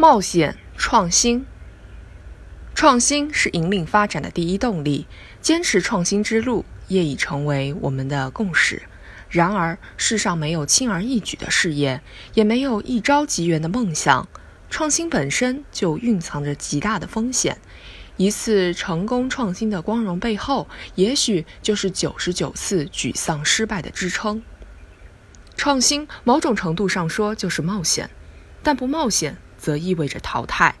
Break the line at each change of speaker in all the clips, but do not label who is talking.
冒险创新，创新是引领发展的第一动力。坚持创新之路业已成为我们的共识。然而，世上没有轻而易举的事业，也没有一朝即圆的梦想。创新本身就蕴藏着极大的风险。一次成功创新的光荣背后，也许就是九十九次沮丧失败的支撑。创新某种程度上说就是冒险，但不冒险。则意味着淘汰。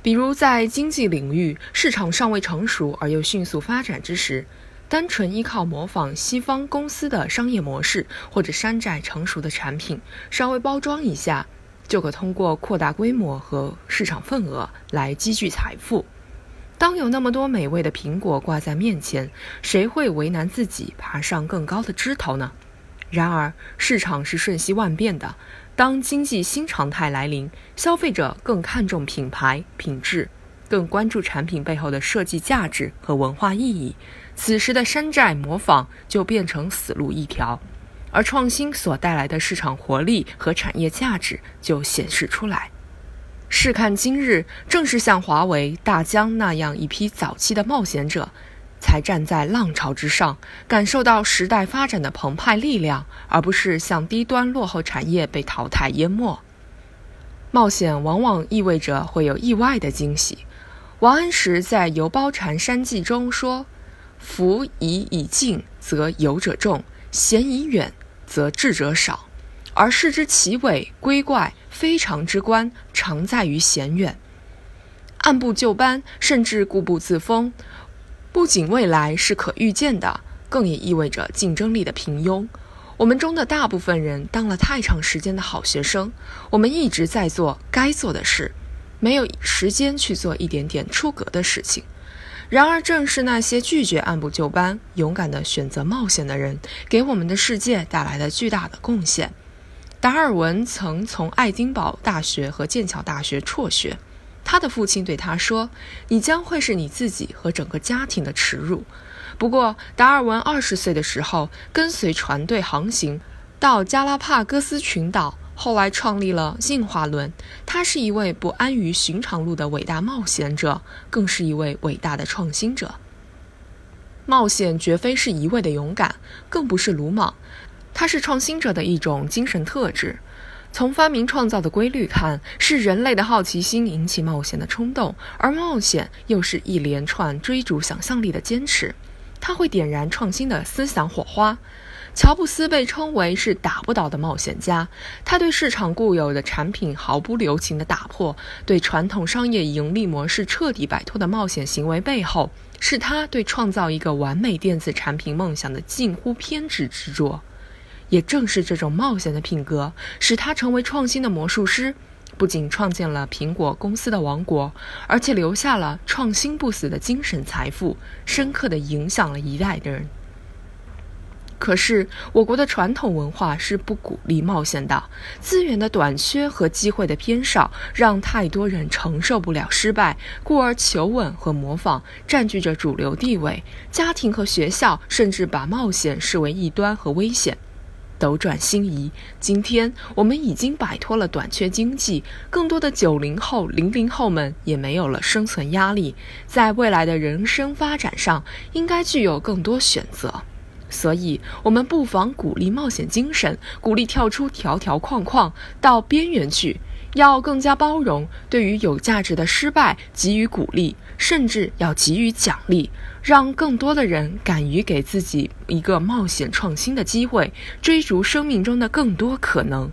比如在经济领域，市场尚未成熟而又迅速发展之时，单纯依靠模仿西方公司的商业模式，或者山寨成熟的产品，稍微包装一下，就可通过扩大规模和市场份额来积聚财富。当有那么多美味的苹果挂在面前，谁会为难自己爬上更高的枝头呢？然而，市场是瞬息万变的。当经济新常态来临，消费者更看重品牌品质，更关注产品背后的设计价值和文化意义。此时的山寨模仿就变成死路一条，而创新所带来的市场活力和产业价值就显示出来。试看今日，正是像华为、大疆那样一批早期的冒险者。才站在浪潮之上，感受到时代发展的澎湃力量，而不是像低端落后产业被淘汰淹没。冒险往往意味着会有意外的惊喜。王安石在《游褒禅山记》中说：“福宜已近，则游者众；险以远，则智者少。而事之奇伟归怪非常之观，常在于险远。按部就班，甚至固步自封。”不仅未来是可预见的，更也意味着竞争力的平庸。我们中的大部分人当了太长时间的好学生，我们一直在做该做的事，没有时间去做一点点出格的事情。然而，正是那些拒绝按部就班、勇敢地选择冒险的人，给我们的世界带来了巨大的贡献。达尔文曾从爱丁堡大学和剑桥大学辍学。他的父亲对他说：“你将会是你自己和整个家庭的耻辱。”不过，达尔文二十岁的时候跟随船队航行到加拉帕戈斯群岛，后来创立了进化论。他是一位不安于寻常路的伟大冒险者，更是一位伟大的创新者。冒险绝非是一味的勇敢，更不是鲁莽，它是创新者的一种精神特质。从发明创造的规律看，是人类的好奇心引起冒险的冲动，而冒险又是一连串追逐想象力的坚持。它会点燃创新的思想火花。乔布斯被称为是打不倒的冒险家，他对市场固有的产品毫不留情的打破，对传统商业盈利模式彻底摆脱的冒险行为背后，是他对创造一个完美电子产品梦想的近乎偏执执着。也正是这种冒险的品格，使他成为创新的魔术师，不仅创建了苹果公司的王国，而且留下了创新不死的精神财富，深刻地影响了一代的人。可是，我国的传统文化是不鼓励冒险的，资源的短缺和机会的偏少，让太多人承受不了失败，故而求稳和模仿占据着主流地位。家庭和学校甚至把冒险视为异端和危险。斗转星移，今天我们已经摆脱了短缺经济，更多的九零后、零零后们也没有了生存压力，在未来的人生发展上，应该具有更多选择。所以，我们不妨鼓励冒险精神，鼓励跳出条条框框，到边缘去。要更加包容，对于有价值的失败给予鼓励，甚至要给予奖励，让更多的人敢于给自己一个冒险创新的机会，追逐生命中的更多可能。